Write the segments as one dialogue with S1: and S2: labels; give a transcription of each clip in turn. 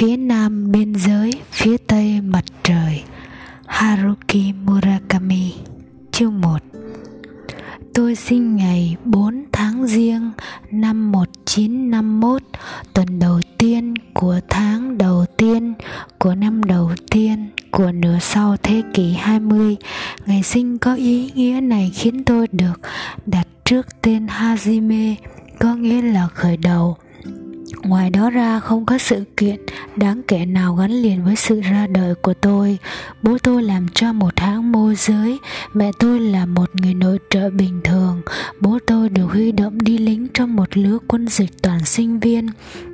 S1: phía nam biên giới, phía tây mặt trời. Haruki Murakami, Chương 1 Tôi sinh ngày 4 tháng riêng năm 1951 Tuần đầu tiên của tháng đầu tiên, của năm đầu tiên, của nửa sau thế kỷ 20 Ngày sinh có ý nghĩa này khiến tôi được đặt trước tên Hajime, có nghĩa là khởi đầu ngoài đó ra không có sự kiện đáng kể nào gắn liền với sự ra đời của tôi. Bố tôi làm cho một hãng môi giới, mẹ tôi là một người nội trợ bình thường. Bố tôi được huy động đi lính trong một lứa quân dịch toàn sinh viên,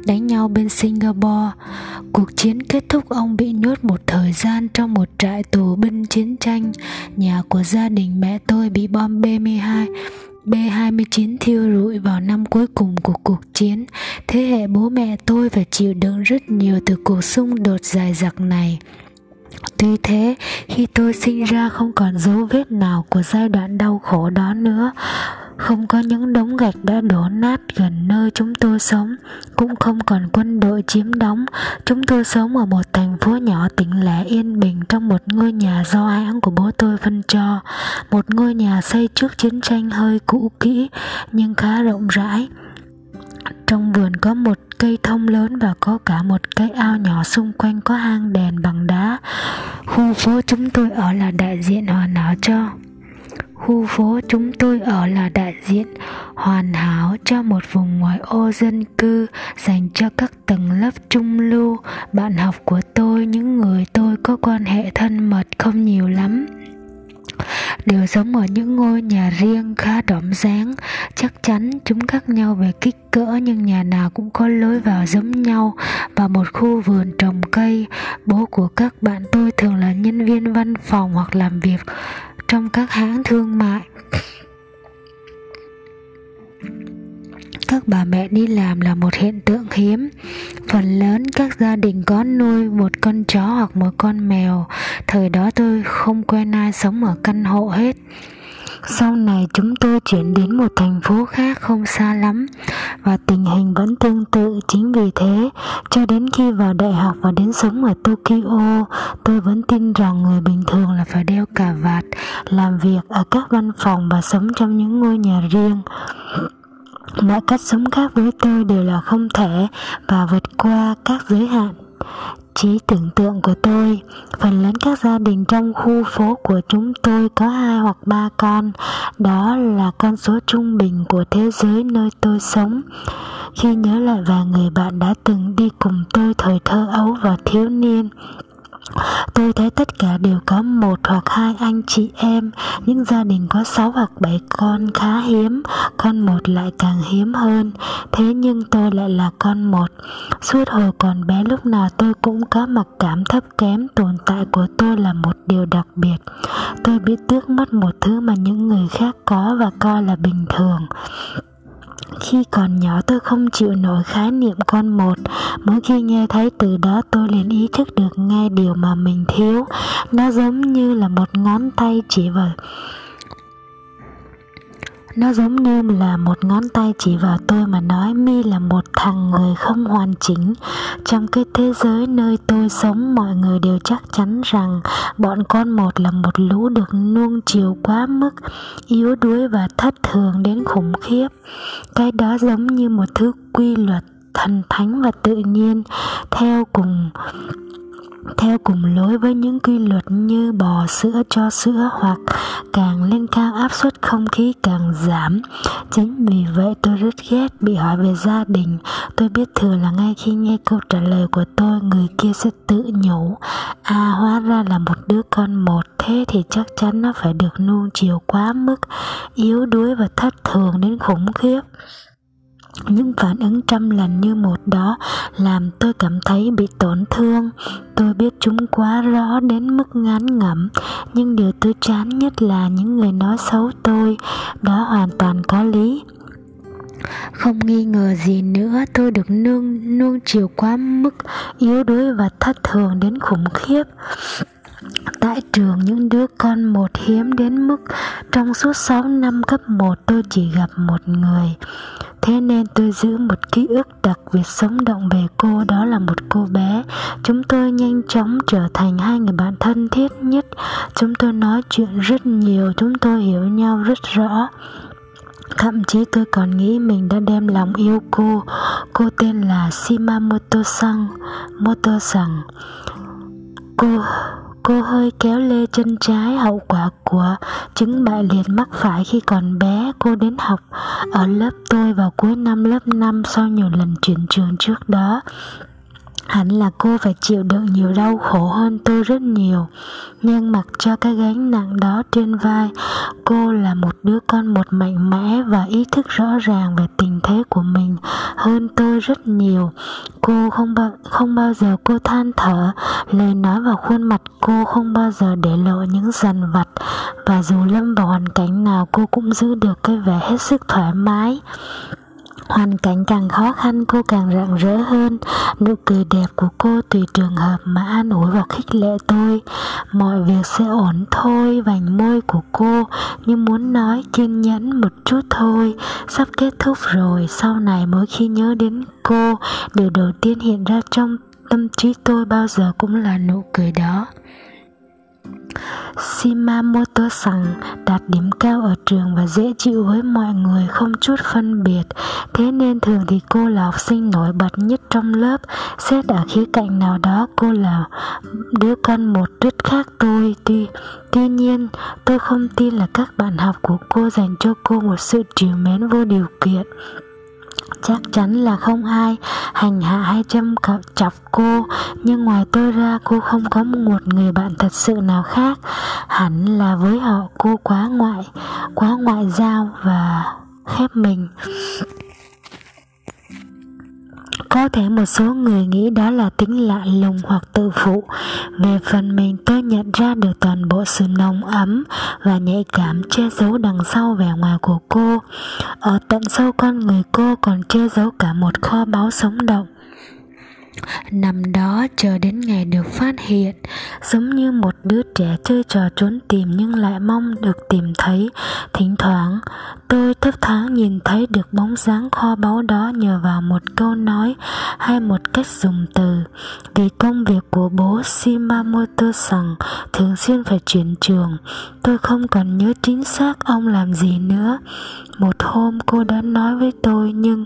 S1: đánh nhau bên singapore. Cuộc chiến kết thúc, ông bị nhốt một thời gian trong một trại tù binh chiến tranh. Nhà của gia đình mẹ tôi bị bom b 2 B-29 thiêu rụi vào năm cuối cùng của cuộc chiến. Thế hệ bố mẹ tôi phải chịu đựng rất nhiều từ cuộc xung đột dài dặc này. Tuy thế, khi tôi sinh ra không còn dấu vết nào của giai đoạn đau khổ đó nữa. Không có những đống gạch đã đổ nát gần nơi chúng tôi sống. Cũng không còn quân đội chiếm đóng. Chúng tôi sống ở một thành phố nhỏ tỉnh lẻ yên bình trong một ngôi nhà do hãng của bố tôi phân cho. Một ngôi nhà xây trước chiến tranh hơi cũ kỹ nhưng khá rộng rãi trong vườn có một cây thông lớn và có cả một cái ao nhỏ xung quanh có hang đèn bằng đá. Khu phố chúng tôi ở là đại diện hoàn hảo cho, khu phố chúng tôi ở là đại diện hoàn hảo cho một vùng ngoại ô dân cư dành cho các tầng lớp trung lưu. Bạn học của tôi, những người tôi có quan hệ thân mật không nhiều lắm đều sống ở những ngôi nhà riêng khá đỏm dáng. Chắc chắn chúng khác nhau về kích cỡ, nhưng nhà nào cũng có lối vào giống nhau và một khu vườn trồng cây. Bố của các bạn tôi thường là nhân viên văn phòng hoặc làm việc trong các hãng thương mại các bà mẹ đi làm là một hiện tượng hiếm. Phần lớn các gia đình có nuôi một con chó hoặc một con mèo. Thời đó tôi không quen ai sống ở căn hộ hết. Sau này chúng tôi chuyển đến một thành phố khác không xa lắm. Và tình hình vẫn tương tự, chính vì thế, cho đến khi vào đại học và đến sống ở Tokyo, tôi vẫn tin rằng người bình thường là phải đeo cà vạt, làm việc ở các văn phòng và sống trong những ngôi nhà riêng mọi cách sống khác với tôi đều là không thể và vượt qua các giới hạn. Trí tưởng tượng của tôi, phần lớn các gia đình trong khu phố của chúng tôi có hai hoặc ba con. Đó là con số trung bình của thế giới nơi tôi sống. Khi nhớ lại vài người bạn đã từng đi cùng tôi thời thơ ấu và thiếu niên Tôi thấy tất cả đều có một hoặc hai anh chị em, những gia đình có sáu hoặc bảy con khá hiếm, con một lại càng hiếm hơn. Thế nhưng tôi lại là con một. Suốt hồi còn bé lúc nào tôi cũng có mặc cảm thấp kém, tồn tại của tôi là một điều đặc biệt. Tôi biết tước mất một thứ mà những người khác có và coi là bình thường. Khi còn nhỏ tôi không chịu nổi khái niệm con một. Mỗi khi nghe thấy từ đó tôi liền ý thức được ngay điều mà mình thiếu. Nó giống như là một ngón tay chỉ vào nó giống như là một ngón tay chỉ vào tôi mà nói, mi là một thằng người không hoàn chỉnh. Trong cái thế giới nơi tôi sống, mọi người đều chắc chắn rằng bọn con một là một lũ được nuông chiều quá mức, yếu đuối và thất thường đến khủng khiếp. Cái đó giống như một thứ quy luật thần thánh và tự nhiên. Theo cùng theo cùng lối với những quy luật như bò sữa cho sữa hoặc càng lên cao áp suất không khí càng giảm. Chính vì vậy tôi rất ghét bị hỏi về gia đình. Tôi biết thừa là ngay khi nghe câu trả lời của tôi, người kia sẽ tự nhủ à hóa ra là một đứa con một, thế thì chắc chắn nó phải được nuông chiều quá mức yếu đuối và thất thường đến khủng khiếp những phản ứng trăm lần như một đó làm tôi cảm thấy bị tổn thương. Tôi biết chúng quá rõ đến mức ngán ngẩm, nhưng điều tôi chán nhất là những người nói xấu tôi. Đó hoàn toàn có lý. Không nghi ngờ gì nữa, tôi được nương nuông chiều quá mức yếu đuối và thất thường đến khủng khiếp. Tại trường những đứa con một hiếm đến mức trong suốt 6 năm cấp 1 tôi chỉ gặp một người. Thế nên tôi giữ một ký ức đặc biệt sống động về cô đó là một cô bé. Chúng tôi nhanh chóng trở thành hai người bạn thân thiết nhất. Chúng tôi nói chuyện rất nhiều, chúng tôi hiểu nhau rất rõ. Thậm chí tôi còn nghĩ mình đã đem lòng yêu cô Cô tên là Shimamoto-san Moto-san Cô cô hơi kéo lê chân trái, hậu quả của chứng bại liệt mắc phải khi còn bé. Cô đến học ở lớp tôi vào cuối năm, lớp 5 sau nhiều lần chuyển trường trước đó. Hẳn là cô phải chịu đựng nhiều đau khổ hơn tôi rất nhiều. Nhưng mặc cho cái gánh nặng đó trên vai Cô là một đứa con một mạnh mẽ và ý thức rõ ràng về tình thế của mình hơn tôi rất nhiều. Cô không bao, không bao giờ cô than thở Lời nói vào khuôn mặt cô không bao giờ để lộ những dằn vặt. Và dù lâm vào hoàn cảnh nào cô cũng giữ được cái vẻ hết sức thoải mái. Hoàn cảnh càng khó khăn, cô càng rạng rỡ hơn. Nụ cười đẹp của cô tùy trường hợp mà an ủi và khích lệ tôi. Mọi việc sẽ ổn thôi, Vành môi của cô như muốn nói, kiên nhẫn một chút thôi. Sắp kết thúc rồi, Sau này mỗi khi nhớ đến cô, Điều đầu tiên hiện ra trong tâm trí tôi bao giờ cũng là nụ cười đó. Shimamoto rằng đạt điểm cao ở trường và dễ chịu với mọi người không chút phân biệt. Thế nên thường thì cô là học sinh nổi bật nhất trong lớp. Xét ở khía cạnh nào đó, cô là đứa con một rất khác tôi. Tuy tuy nhiên, tôi không tin là các bạn học của cô dành cho cô một sự trìu mến vô điều kiện chắc chắn là không ai hành hạ hay châm chọc cô, nhưng ngoài tôi ra cô không có một người bạn thật sự nào khác. Hẳn là với họ cô quá ngoại quá ngoại giao và khép mình có thể một số người nghĩ đó là tính lạ lùng hoặc tự phụ. Về phần mình, tôi nhận ra được toàn bộ sự nồng ấm và nhạy cảm che giấu đằng sau vẻ ngoài của cô. Ở tận sâu con người cô còn che giấu cả một kho báu sống động. Năm đó, chờ đến ngày được phát hiện, Giống như một đứa trẻ chơi trò trốn tìm nhưng lại mong được tìm thấy Thỉnh thoảng, tôi thấp thoáng nhìn thấy được bóng dáng kho báu đó nhờ vào một câu nói hay một cách dùng từ Vì công việc của bố Shimamoto rằng thường xuyên phải chuyển trường, Tôi không còn nhớ chính xác ông làm gì nữa một hôm, cô đã nói với tôi, nhưng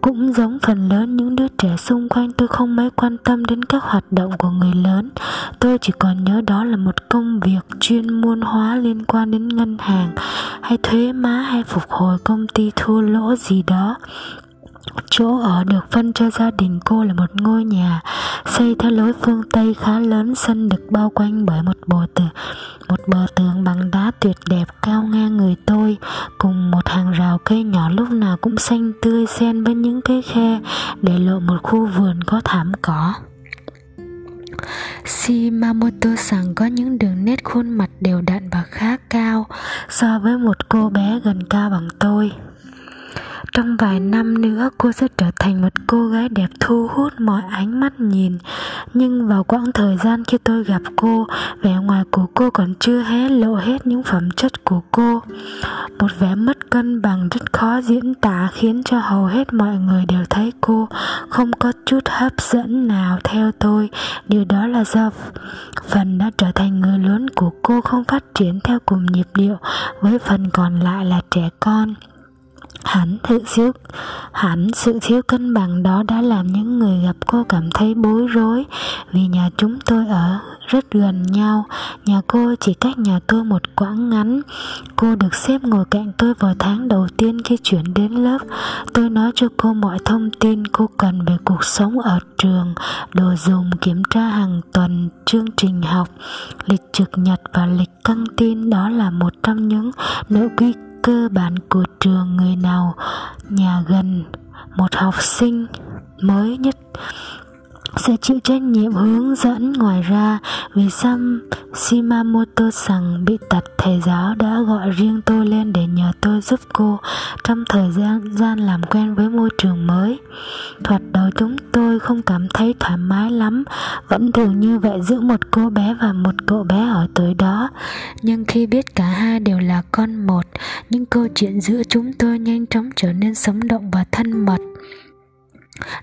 S1: cũng giống phần lớn những đứa trẻ xung quanh tôi không không mấy quan tâm đến các hoạt động của người lớn. Tôi chỉ còn nhớ đó là một công việc chuyên môn hóa liên quan đến ngân hàng, hay thuế má hay phục hồi công ty thua lỗ gì đó. Chỗ ở được phân cho gia đình cô là một ngôi nhà xây theo lối phương Tây khá lớn, sân được bao quanh bởi một bờ tường, một bờ tường bằng đá tuyệt đẹp cao ngang người tôi, cùng một hàng rào cây nhỏ lúc nào cũng xanh tươi xen với những cái khe để lộ một khu vườn có thảm cỏ. Shimamoto san có những đường nét khuôn mặt đều đặn và khá cao so với một cô bé gần cao bằng tôi. Trong vài năm nữa, cô sẽ trở thành một cô gái đẹp thu hút mọi ánh mắt nhìn. Nhưng vào quãng thời gian khi tôi gặp cô, Vẻ ngoài của cô còn chưa hé lộ hết những phẩm chất của cô. Một vẻ mất cân bằng rất khó diễn tả, Khiến cho hầu hết mọi người đều thấy cô không có chút hấp dẫn nào theo tôi. Điều đó là do phần đã trở thành người lớn của cô không phát triển theo cùng nhịp điệu, Với phần còn lại là trẻ con hẳn sự thiếu hẳn sự thiếu cân bằng đó đã làm những người gặp cô cảm thấy bối rối vì nhà chúng tôi ở rất gần nhau. Nhà cô chỉ cách nhà tôi một quãng ngắn. Cô được xếp ngồi cạnh tôi vào tháng đầu tiên khi chuyển đến lớp. Tôi nói cho cô mọi thông tin cô cần về cuộc sống ở trường, đồ dùng, kiểm tra hàng tuần, chương trình học, lịch trực nhật và lịch căng tin. Đó là một trong những nội quy cơ bản của trường người nào nhà gần một học sinh mới nhất sẽ chịu trách nhiệm hướng dẫn ngoài ra vì Sam Shimamoto rằng bị tật thầy giáo đã gọi riêng tôi lên để nhờ tôi giúp cô trong thời gian gian làm quen với môi trường mới. Thoạt đầu chúng tôi không cảm thấy thoải mái lắm, vẫn thường như vậy giữa một cô bé và một cậu bé ở tuổi đó. Nhưng khi biết cả hai đều là con một, những câu chuyện giữa chúng tôi nhanh chóng trở nên sống động và thân mật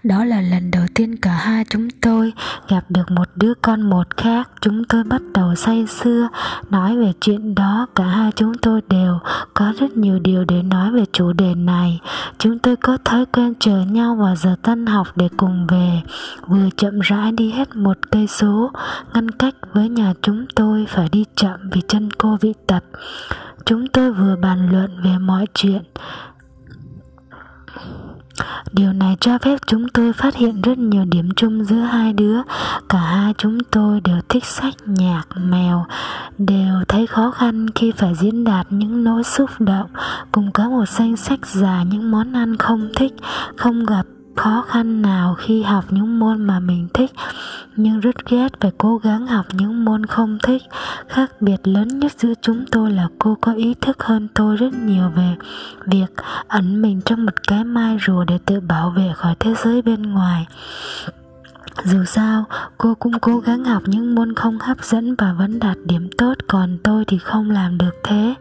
S1: đó là lần đầu tiên cả hai chúng tôi gặp được một đứa con một khác. Chúng tôi bắt đầu say sưa, nói về chuyện đó. Cả hai chúng tôi đều có rất nhiều điều để nói về chủ đề này. Chúng tôi có thói quen chờ nhau vào giờ tan học để cùng về. Vừa chậm rãi đi hết một cây số, ngăn cách với nhà chúng tôi phải đi chậm vì chân cô bị tật. Chúng tôi vừa bàn luận về mọi chuyện Điều này cho phép chúng tôi phát hiện rất nhiều điểm chung giữa hai đứa. Cả hai chúng tôi đều thích sách, nhạc, mèo, đều thấy khó khăn khi phải diễn đạt những nỗi xúc động, cùng có một danh sách dài những món ăn không thích, không gặp khó khăn nào khi học những môn mà mình thích, nhưng rất ghét phải cố gắng học những môn không thích. Khác biệt lớn nhất giữa chúng tôi là cô có ý thức hơn tôi rất nhiều về việc ẩn mình trong một cái mai rùa để tự bảo vệ khỏi thế giới bên ngoài dù sao, cô cũng cố gắng học những môn không hấp dẫn và vẫn đạt điểm tốt còn tôi thì không làm được thế.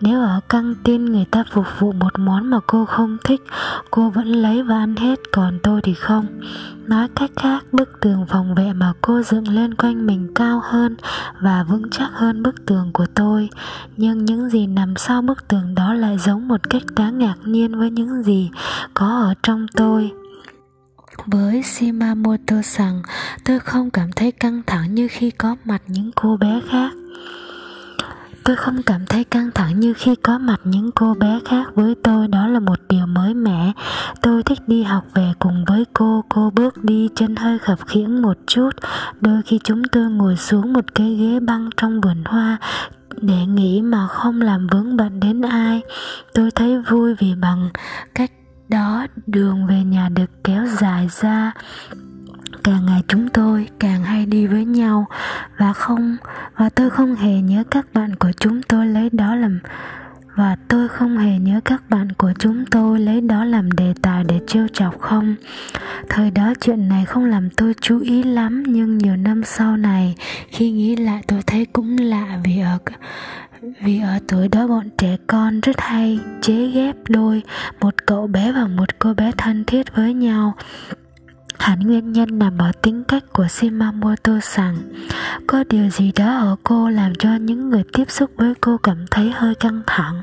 S1: Nếu ở căng tin người ta phục vụ một món mà cô không thích, cô vẫn lấy và ăn hết còn tôi thì không. Nói cách khác, bức tường phòng vệ mà cô dựng lên quanh mình cao hơn và vững chắc hơn bức tường của tôi. Nhưng những gì nằm sau bức tường đó lại giống một cách đáng ngạc nhiên với những gì có ở trong tôi với Shimamoto rằng tôi không cảm thấy căng thẳng như khi có mặt những cô bé khác. Tôi không cảm thấy căng thẳng như khi có mặt những cô bé khác với tôi đó là một điều mới mẻ. Tôi thích đi học về cùng với cô, cô bước đi chân hơi khập khiễng một chút. Đôi khi chúng tôi ngồi xuống một cái ghế băng trong vườn hoa để nghĩ mà không làm vướng bận đến ai. Tôi thấy vui vì bằng cách đó, đường về nhà được kéo dài ra. Càng ngày chúng tôi càng hay đi với nhau và không, và tôi không hề nhớ các bạn của chúng tôi lấy đó làm, và tôi không hề nhớ các bạn của chúng tôi lấy đó làm đề tài để trêu chọc không. Thời đó chuyện này không làm tôi chú ý lắm, nhưng nhiều năm sau này, khi nghĩ lại tôi thấy cũng lạ vì ở vì ở tuổi đó bọn trẻ con rất hay chế ghép đôi một cậu bé và một cô bé thân thiết với nhau Hẳn nguyên nhân nằm ở tính cách của Shimamoto rằng có điều gì đó ở cô làm cho những người tiếp xúc với cô cảm thấy hơi căng thẳng.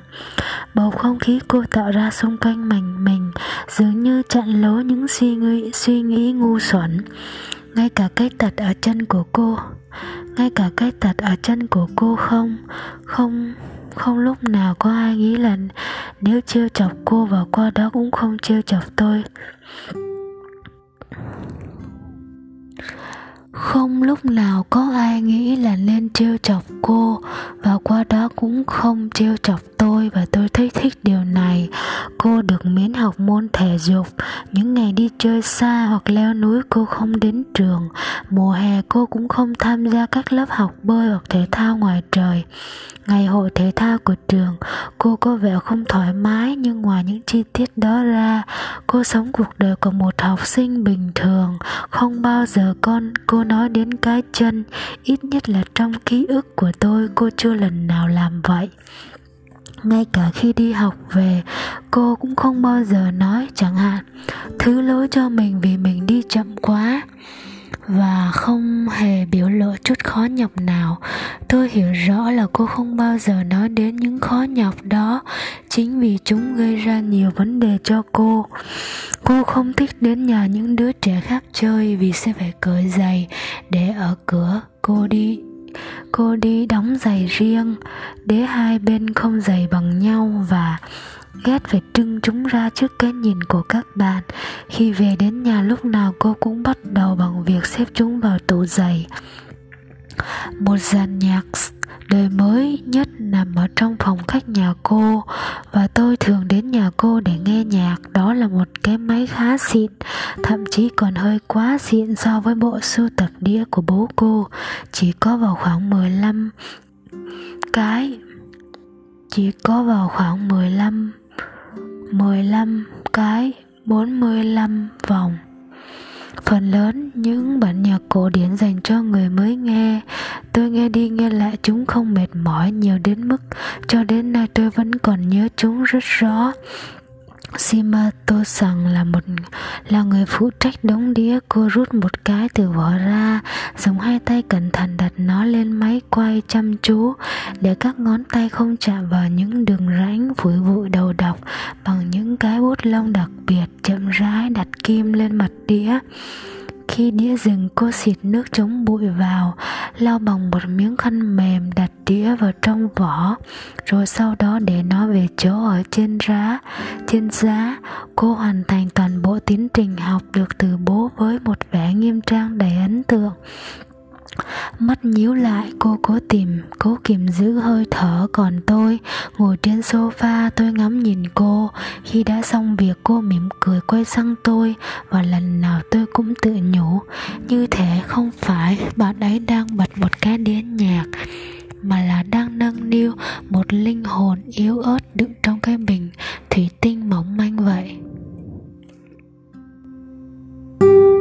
S1: Bầu không khí cô tạo ra xung quanh mình mình dường như chặn lố những suy nghĩ, suy nghĩ ngu xuẩn. Ngay cả cái tật ở chân của cô, ngay cả cái tật ở chân của cô không không không lúc nào có ai nghĩ là nếu trêu chọc cô và qua đó cũng không trêu chọc tôi. Không lúc nào có ai nghĩ là nên trêu chọc cô và qua đó cũng không trêu chọc tôi và tôi thấy thích điều này. Cô được miễn học môn thể dục. Những ngày đi chơi xa hoặc leo núi, cô không đến trường. Mùa hè, cô cũng không tham gia các lớp học bơi hoặc thể thao ngoài trời. Ngày hội thể thao của trường, cô có vẻ không thoải mái nhưng ngoài những chi tiết đó ra, cô sống cuộc đời của một học sinh bình thường. Không bao giờ con, cô nói đến cái chân, ít nhất là trong ký ức của tôi, cô chưa lần nào làm vậy ngay cả khi đi học về, cô cũng không bao giờ nói chẳng hạn, thứ lỗi cho mình vì mình đi chậm quá. Và không hề biểu lộ chút khó nhọc nào. Tôi hiểu rõ là cô không bao giờ nói đến những khó nhọc đó, chính vì chúng gây ra nhiều vấn đề cho cô. Cô không thích đến nhà những đứa trẻ khác chơi vì sẽ phải cởi giày để ở cửa cô đi cô đi đóng giày riêng, để hai bên không giày bằng nhau và ghét phải trưng chúng ra trước cái nhìn của các bạn. Khi về đến nhà lúc nào cô cũng bắt đầu bằng việc xếp chúng vào tủ giày. Một dàn nhạc đời mới, nhất nằm ở trong phòng khách nhà cô. Và tôi thường đến nhà cô để nghe nhạc. Đó là một cái máy khá xịn, thậm chí còn hơi quá xịn so với bộ sưu tập đĩa của bố cô. Chỉ có vào khoảng 15 cái, chỉ có vào khoảng 15 15 cái 45 vòng. Phần lớn những bản nhạc cổ điển dành cho người mới nghe, Tôi nghe đi nghe lại chúng không mệt mỏi nhiều đến mức, Cho đến nay tôi vẫn còn nhớ chúng rất rõ. Shimato Sang là một là người phụ trách đóng đĩa. Cô rút một cái từ vỏ ra, dùng hai tay cẩn thận đặt nó lên máy quay chăm chú để các ngón tay không chạm vào những đường rãnh phủi bụi đầu đọc bằng những cái bút lông đặc biệt chậm rãi đặt kim lên mặt đĩa khi đĩa dừng cô xịt nước chống bụi vào, lau bằng một miếng khăn mềm đặt đĩa vào trong vỏ, rồi sau đó để nó về chỗ ở trên giá trên giá, cô hoàn thành toàn bộ tiến trình học được từ bố với một vẻ nghiêm trang đầy ấn tượng. Mắt nhíu lại, cô cố tìm, Cố kìm giữ hơi thở Còn tôi. Ngồi trên sofa, Tôi ngắm nhìn cô. Khi đã xong việc, cô mỉm cười quay sang tôi. Và lần nào tôi cũng tự nhủ, Như thế không phải Bạn ấy đang bật một cái đĩa nhạc, mà là đang nâng niu một linh hồn yếu ớt đựng trong cái bình thủy tinh mỏng manh vậy. thank you